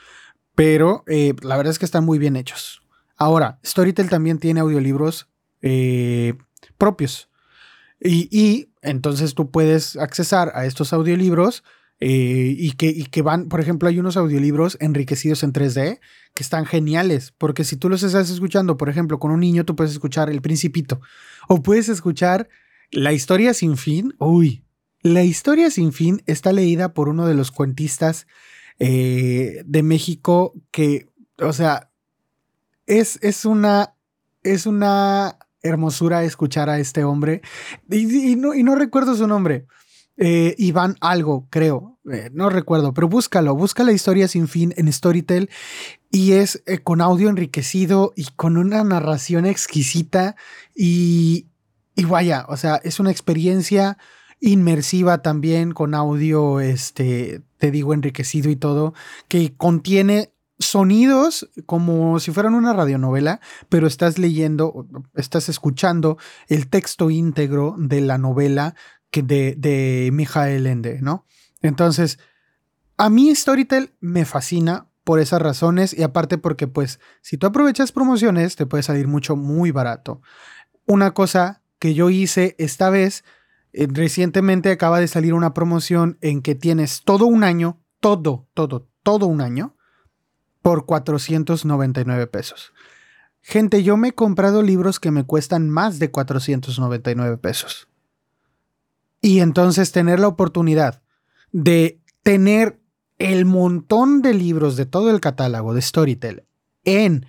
pero eh, la verdad es que están muy bien hechos. Ahora, Storytel también tiene audiolibros eh, propios. Y, entonces tú puedes accesar a estos audiolibros eh, y, que, y, que, van, por ejemplo, hay unos audiolibros enriquecidos en 3D que están geniales, porque si tú los estás escuchando, por ejemplo, con un niño, tú puedes escuchar El Principito o puedes escuchar la historia sin fin, uy, la historia sin fin está leída por uno de los cuentistas eh, de México que, o sea, es, es una, es una hermosura escuchar a este hombre. Y, no, y no, recuerdo su nombre. Eh, Iván algo, creo. Eh, no recuerdo, pero búscalo. Busca la historia sin fin en Storytel y es con audio enriquecido y con una narración exquisita y, y vaya, o sea, es una experiencia inmersiva también con audio, este, te digo, enriquecido y todo, que contiene sonidos como si fueran una radionovela, pero estás leyendo, estás escuchando el texto íntegro de la novela que de, de Mijael Ende, ¿no? Entonces, a mí Storytel me fascina por esas razones y aparte porque pues si tú aprovechas promociones te puede salir mucho muy barato. Una cosa que yo hice esta vez. Eh, recientemente acaba de salir una promoción en que tienes todo un año, todo, todo, todo un año, por 499 pesos. Gente, yo me he comprado libros que me cuestan más de 499 pesos. Y entonces tener la oportunidad de tener el montón de libros de todo el catálogo de Storytel en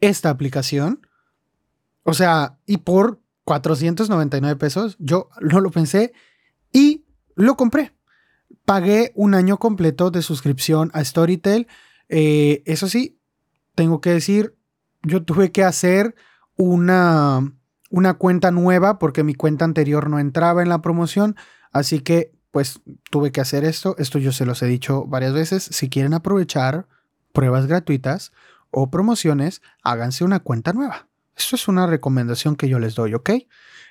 esta aplicación, o sea, y por 499 pesos. Yo no lo pensé y lo compré. Pagué un año completo de suscripción a Storytel. Eh, eso sí, tengo que decir, yo tuve que hacer una, una cuenta nueva porque mi cuenta anterior no entraba en la promoción. Así que, pues, tuve que hacer esto. Esto yo se los he dicho varias veces. Si quieren aprovechar pruebas gratuitas o promociones, háganse una cuenta nueva. Eso es una recomendación que yo les doy, ¿ok?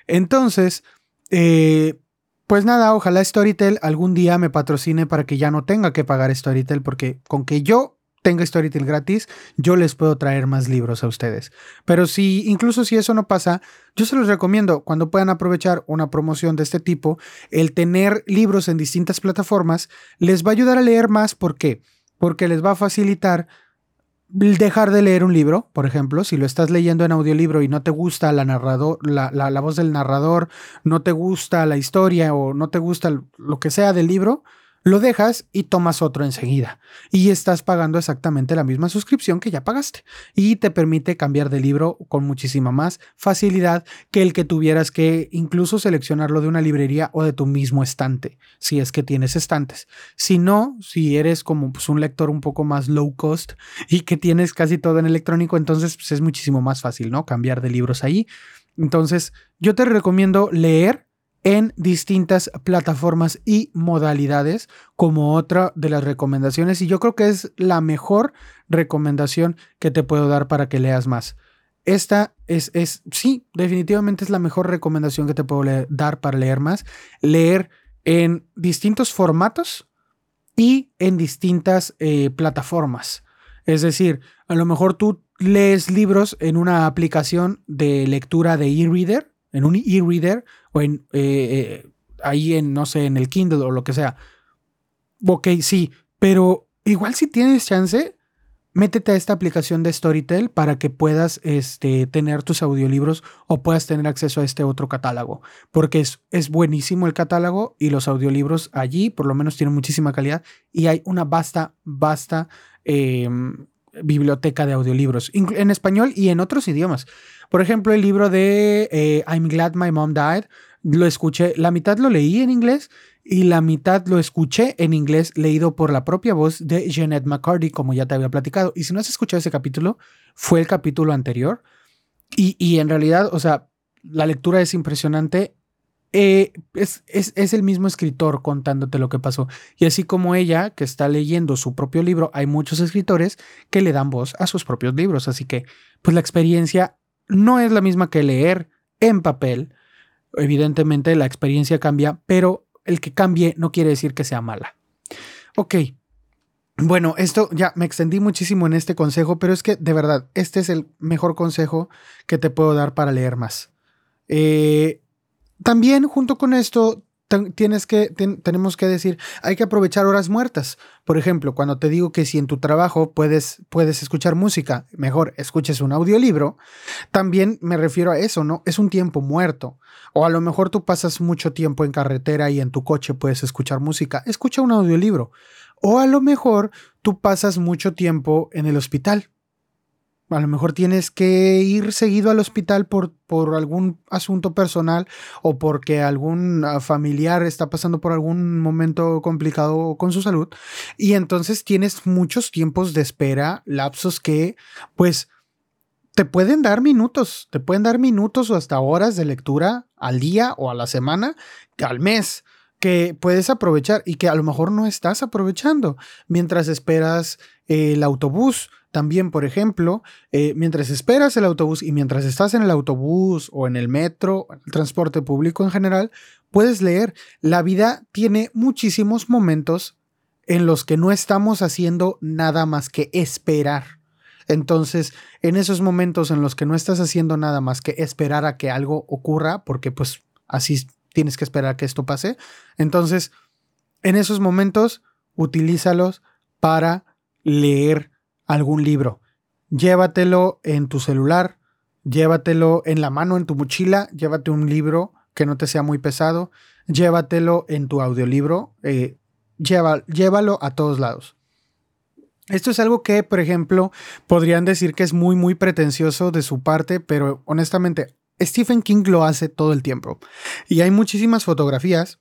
Entonces, eh, pues nada, ojalá Storytel algún día me patrocine para que ya no tenga que pagar Storytel, porque con que yo tenga Storytel gratis, yo les puedo traer más libros a ustedes. Pero si, incluso si eso no pasa, yo se los recomiendo cuando puedan aprovechar una promoción de este tipo, el tener libros en distintas plataformas les va a ayudar a leer más. ¿Por qué? Porque les va a facilitar dejar de leer un libro, por ejemplo, si lo estás leyendo en audiolibro y no te gusta la, narrador, la, la, voz del narrador, no te gusta la historia o no te gusta lo que sea del libro, lo dejas y tomas otro enseguida. Y estás pagando exactamente la misma suscripción que ya pagaste. Y te permite cambiar de libro con muchísima más facilidad que el que tuvieras que incluso seleccionarlo de una librería o de tu mismo estante, si es que tienes estantes. Si no, si eres como pues, un lector un poco más low cost y que tienes casi todo en electrónico, entonces pues, es muchísimo más fácil, ¿no? Cambiar de libros ahí. Entonces, yo te recomiendo leer en distintas plataformas y modalidades como otra de las recomendaciones y yo creo que es la mejor recomendación que te puedo dar para que leas más. Esta es, es sí, definitivamente es la mejor recomendación que te puedo dar para leer más. Leer en distintos formatos y en distintas eh, plataformas. Es decir, a lo mejor tú lees libros en una aplicación de lectura de e-reader, en un e-reader o en eh, eh, ahí en, no sé, en el Kindle o lo que sea. Ok, sí, pero igual si tienes chance, métete a esta aplicación de Storytel para que puedas este, tener tus audiolibros o puedas tener acceso a este otro catálogo, porque es, es buenísimo el catálogo y los audiolibros allí por lo menos tienen muchísima calidad y hay una vasta, vasta em, biblioteca de audiolibros en español y en otros idiomas. Por ejemplo, el libro de eh, I'm Glad My Mom Died, lo escuché, la mitad lo leí en inglés y la mitad lo escuché en inglés leído por la propia voz de Jeanette McCarty, como ya te había platicado. Y si no has escuchado ese capítulo, fue el capítulo anterior. Y, en realidad, o sea, la lectura es impresionante. Eh, es, es, el mismo escritor contándote lo que pasó. Y así como ella, que está leyendo su propio libro, hay muchos escritores que le dan voz a sus propios libros. Así que, pues la experiencia no es la misma que leer en papel. Evidentemente la experiencia cambia, pero el que cambie no quiere decir que sea mala. Ok. Bueno, esto ya me extendí muchísimo en este consejo, pero es que de verdad, este es el mejor consejo que te puedo dar para leer más. Eh, también junto con esto, tienes que, tenemos que decir, hay que aprovechar horas muertas. Por ejemplo, cuando te digo que si en tu trabajo puedes, puedes escuchar música, mejor escuches un audiolibro, también me refiero a eso, ¿no? Es un tiempo muerto. O a lo mejor tú pasas mucho tiempo en carretera y en tu coche puedes escuchar música, escucha un audiolibro. O a lo mejor tú pasas mucho tiempo en el hospital a lo mejor tienes que ir seguido al hospital por, por algún asunto personal o porque algún ah, familiar está pasando por algún momento complicado con su salud. Y entonces tienes muchos tiempos de espera, lapsos que pues te pueden dar minutos, te pueden dar minutos o hasta horas de lectura al día o a la semana, al mes que puedes aprovechar y que a lo mejor no estás aprovechando mientras esperas el autobús, también, por ejemplo, eh, mientras esperas el autobús y mientras estás en el autobús o en el metro, el transporte público en general, puedes leer. La vida tiene muchísimos momentos en los que no estamos haciendo nada más que esperar. Entonces, en esos momentos en los que no estás haciendo nada más que esperar a que algo ocurra, porque pues así tienes que esperar a que esto pase, entonces, en esos momentos, utilízalos para leer algún libro. Llévatelo en tu celular, llévatelo en la mano, en tu mochila, llévate un libro que no te sea muy pesado, llévatelo en tu audiolibro, eh, llévalo a todos lados. Esto es algo que, por ejemplo, podrían decir que es muy, muy pretencioso de su parte, pero honestamente, Stephen King lo hace todo el tiempo. Y hay muchísimas fotografías,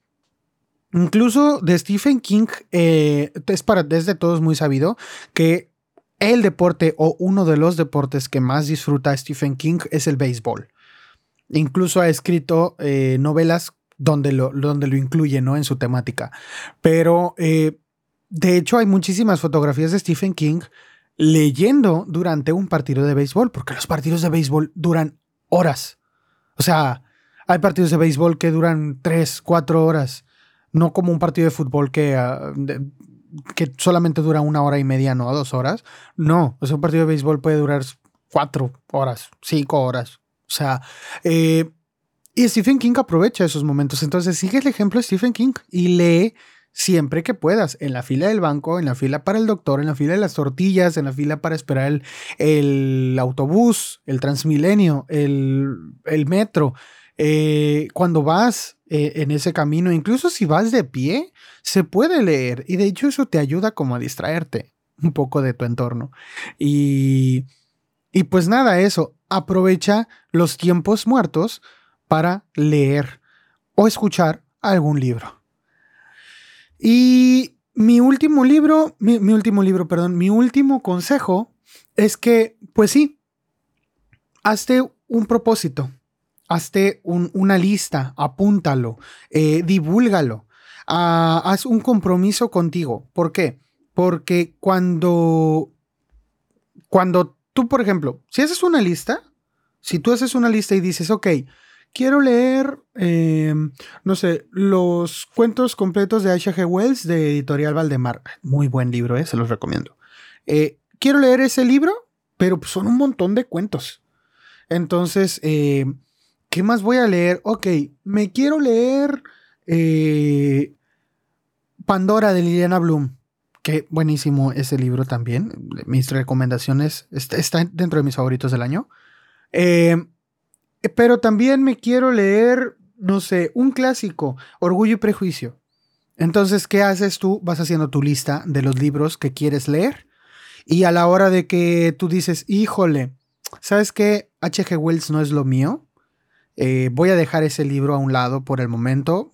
incluso de Stephen King, eh, es para desde todos muy sabido, que el deporte o uno de los deportes que más disfruta Stephen King es el béisbol. Incluso ha escrito eh, novelas donde lo, donde lo incluye ¿no? en su temática. Pero eh, de hecho hay muchísimas fotografías de Stephen King leyendo durante un partido de béisbol, porque los partidos de béisbol duran horas. O sea, hay partidos de béisbol que duran tres, cuatro horas, no como un partido de fútbol que ah, que solamente dura una hora y media, no dos horas. No, o sea, un partido de béisbol puede durar cuatro horas, cinco horas. O sea, eh, y Stephen King aprovecha esos momentos. Entonces, sigue el ejemplo de Stephen King y lee siempre que puedas, en la fila del banco, en la fila para el doctor, en la fila de las tortillas, en la fila para esperar el, el autobús, el transmilenio, el, el metro. Eh, cuando vas eh, en ese camino, incluso si vas de pie, se puede leer y de hecho eso te ayuda como a distraerte un poco de tu entorno. Y, y pues nada, eso, aprovecha los tiempos muertos para leer o escuchar algún libro. Y mi último libro, mi, último libro, perdón, mi último consejo es que, pues sí, hazte un propósito hazte una lista, apúntalo, eh, divúlgalo, ah, haz un compromiso contigo. ¿Por qué? Porque cuando, cuando tú, por ejemplo, si haces una lista, si tú haces una lista y dices, ok, quiero leer, em, no sé, los cuentos completos de H.G. Wells de Editorial Valdemar. Muy buen libro, eh, se los recomiendo. Eh, quiero leer ese libro, pero pues, son un montón de cuentos. Entonces, eh, ¿qué más voy a leer? Ok, me quiero leer eh, Pandora de Liliana Bloom. Qué buenísimo ese libro también. Mis recomendaciones está, dentro de mis favoritos del año. Eh, pero también me quiero leer, no sé, un clásico, Orgullo y Prejuicio. Entonces, ¿qué haces tú? Vas haciendo tu lista de los libros que quieres leer. Y a la hora de que tú dices, híjole, ¿sabes qué? H.G. Wells no es lo mío. Eh, voy a dejar ese libro a un lado por el momento.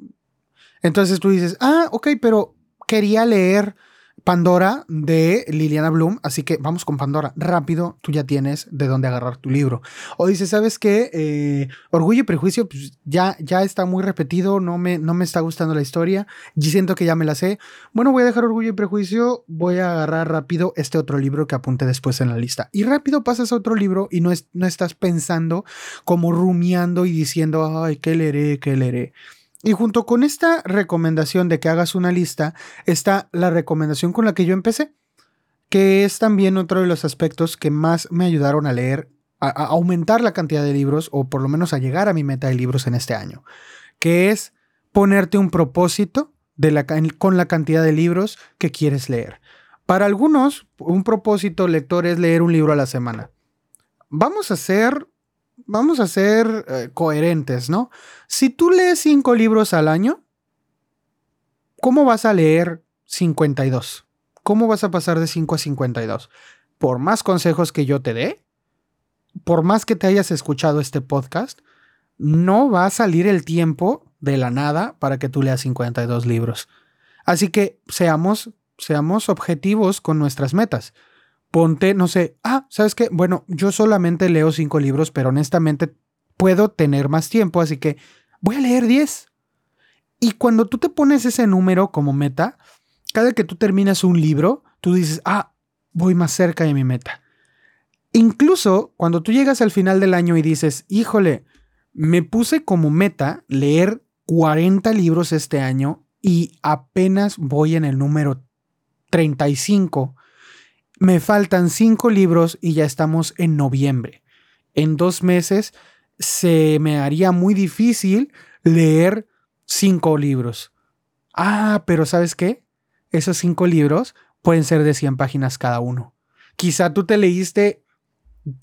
Entonces tú dices, ah, ok, pero quería leer Pandora de Liliana Bloom, así que vamos con Pandora. Rápido, tú ya tienes de dónde agarrar tu libro. O dices, ¿sabes qué? Eh, Orgullo y Prejuicio, pues ya, ya está muy repetido, no me, no me está gustando la historia, y siento que ya me la sé. Bueno, voy a dejar Orgullo y Prejuicio, voy a agarrar rápido este otro libro que apunte después en la lista. Y rápido pasas a otro libro y no, es, no estás pensando como rumiando y diciendo, ay, ¿qué leeré? ¿Qué leeré? Y junto con esta recomendación de que hagas una lista, está la recomendación con la que yo empecé, que es también otro de los aspectos que más me ayudaron a leer, a, aumentar la cantidad de libros o por lo menos a llegar a mi meta de libros en este año, que es ponerte un propósito con la cantidad de libros que quieres leer. Para algunos, un propósito lector es leer un libro a la semana. Vamos a hacer vamos a ser eh, coherentes, ¿no? Si tú lees cinco libros al año, ¿cómo vas a leer 52? ¿Cómo vas a pasar de 5 a 52? Por más consejos que yo te dé, por más que te hayas escuchado este podcast, no va a salir el tiempo de la nada para que tú leas 52 libros. Así que seamos, seamos objetivos con nuestras metas ponte, no sé, ah, ¿sabes qué? Bueno, yo solamente leo cinco libros, pero honestamente puedo tener más tiempo, así que voy a leer diez. Y cuando tú te pones ese número como meta, cada que tú terminas un libro, tú dices, ah, voy más cerca de mi meta. Incluso cuando tú llegas al final del año y dices, híjole, me puse como meta leer 40 libros este año y apenas voy en el número 35 me faltan cinco libros y ya estamos en noviembre. En dos meses se me haría muy difícil leer cinco libros. Ah, pero ¿sabes qué? Esos cinco libros pueden ser de 100 páginas cada uno. Quizá tú te leíste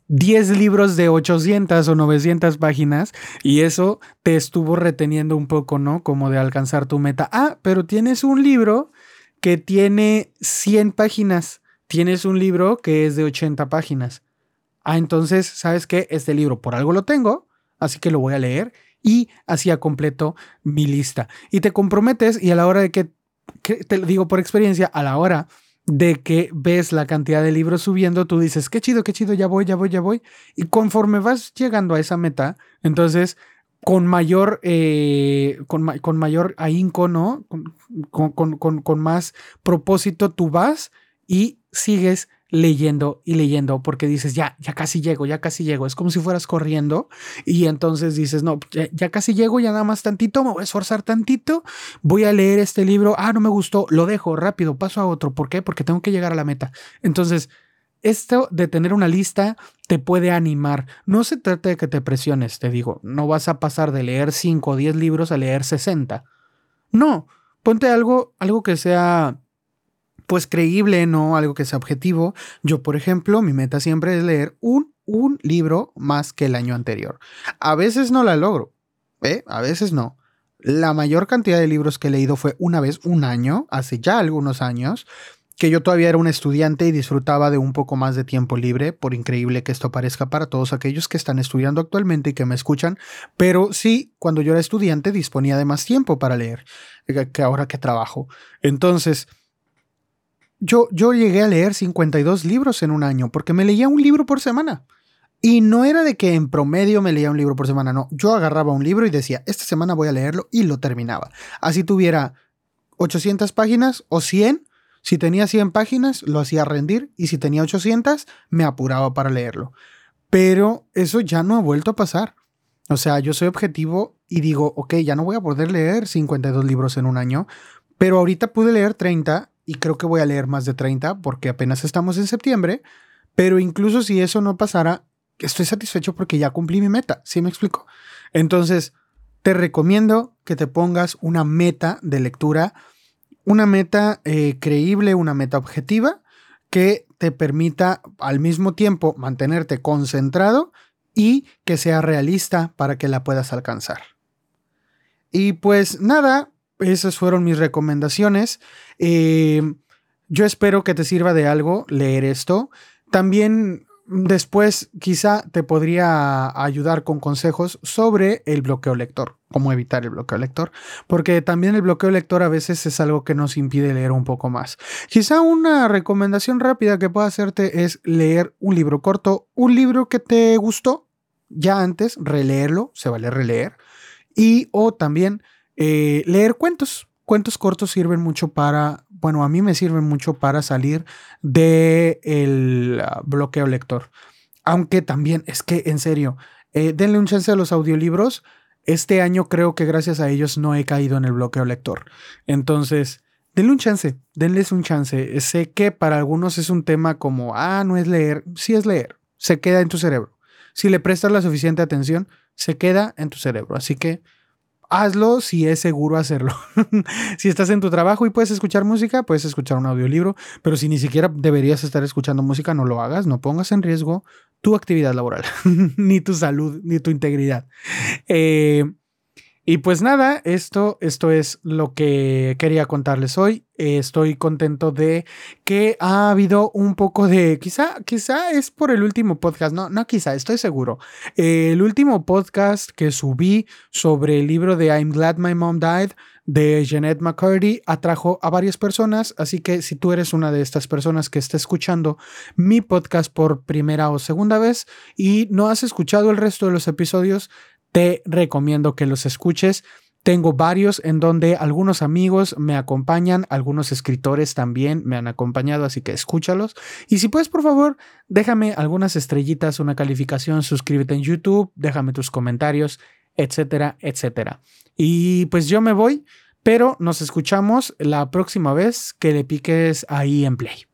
10 libros de 800 o 900 páginas y eso te estuvo reteniendo un poco, ¿no? Como de alcanzar tu meta. Ah, pero tienes un libro que tiene 100 páginas tienes un libro que es de 80 páginas. Ah, entonces, ¿sabes qué? Este libro por algo lo tengo, así que lo voy a leer y así completo mi lista. Y te comprometes y a la hora de que, te lo digo por experiencia, a la hora de que ves la cantidad de libros subiendo, tú dices, qué chido, qué chido, ya voy, ya voy, ya voy. Y conforme vas llegando a esa meta, entonces con mayor, eh, con, mayor ahínco, ¿no? Con, con, con, más propósito, tú vas y sigues leyendo y leyendo porque dices, ya, ya casi llego, ya casi llego. Es como si fueras corriendo y entonces dices, no, ya, casi llego, ya nada más tantito, me voy a esforzar tantito, voy a leer este libro, ah, no me gustó, lo dejo rápido, paso a otro. ¿Por qué? Porque tengo que llegar a la meta. Entonces, esto de tener una lista te puede animar. No se trata de que te presiones, te digo, no vas a pasar de leer 5 o 10 libros a leer 60. No, ponte algo, algo que sea pues creíble, no algo que sea objetivo. Yo, por ejemplo, mi meta siempre es leer un, un libro más que el año anterior. A veces no la logro, ¿eh? A veces no. La mayor cantidad de libros que he leído fue una vez un año, hace ya algunos años, que yo todavía era un estudiante y disfrutaba de un poco más de tiempo libre, por increíble que esto parezca para todos aquellos que están estudiando actualmente y que me escuchan, pero sí, cuando yo era estudiante disponía de más tiempo para leer que ahora que trabajo. Entonces, yo, llegué a leer 52 libros en un año porque me leía un libro por semana. Y no era de que en promedio me leía un libro por semana, no. Yo agarraba un libro y decía, esta semana voy a leerlo y lo terminaba. Así tuviera 800 páginas o 100. Si tenía 100 páginas, lo hacía rendir y si tenía 800, me apuraba para leerlo. Pero eso ya no ha vuelto a pasar. O sea, yo soy objetivo y digo, ok, ya no voy a poder leer 52 libros en un año, pero ahorita pude leer 30 y creo que voy a leer más de 30 porque apenas estamos en septiembre, pero incluso si eso no pasara, estoy satisfecho porque ya cumplí mi meta, ¿sí me explico? Entonces, te recomiendo que te pongas una meta de lectura, una meta eh, creíble, una meta objetiva que te permita al mismo tiempo mantenerte concentrado y que sea realista para que la puedas alcanzar. Y pues nada, esas fueron mis recomendaciones. Eh, yo espero que te sirva de algo leer esto. También después quizá te podría ayudar con consejos sobre el bloqueo lector, cómo evitar el bloqueo lector, porque también el bloqueo lector a veces es algo que nos impide leer un poco más. Quizá una recomendación rápida que puedo hacerte es leer un libro corto, un libro que te gustó ya antes, releerlo, se vale releer, y o también eh, leer cuentos. Cuentos cortos sirven mucho para, bueno, a mí me sirven mucho para salir del el ah, bloqueo lector. Aunque también, es que en serio, eh, denle un chance a los audiolibros. Este año creo que gracias a ellos no he caído en el bloqueo lector. Entonces, denle un chance, denles un chance. Sé que para algunos es un tema como, ah, no es leer, sí es leer, se queda en tu cerebro. Si le prestas la suficiente atención, se queda en tu cerebro. Así que hazlo si es seguro hacerlo. (laughs) si estás en tu trabajo y puedes escuchar música, puedes escuchar un audiolibro, pero si ni siquiera deberías estar escuchando música, no lo hagas, no pongas en riesgo tu actividad laboral, (laughs) ni tu salud, ni tu integridad. Eh, y pues nada, esto, esto es lo que quería contarles hoy. estoy contento de que ha habido un poco de, quizá, quizá es por el último podcast, no, no quizá, estoy seguro. el último podcast que subí sobre el libro de I'm Glad My Mom Died de Jeanette McCurdy atrajo a varias personas, así que si tú eres una de estas personas que está escuchando mi podcast por primera o segunda vez y no has escuchado el resto de los episodios, te recomiendo que los escuches. Tengo varios en donde algunos amigos me acompañan, algunos escritores también me han acompañado, así que escúchalos. Y si puedes, por favor, déjame algunas estrellitas, una calificación, suscríbete en YouTube, déjame tus comentarios, etcétera, etcétera. Y pues yo me voy, pero nos escuchamos la próxima vez que le piques ahí en play.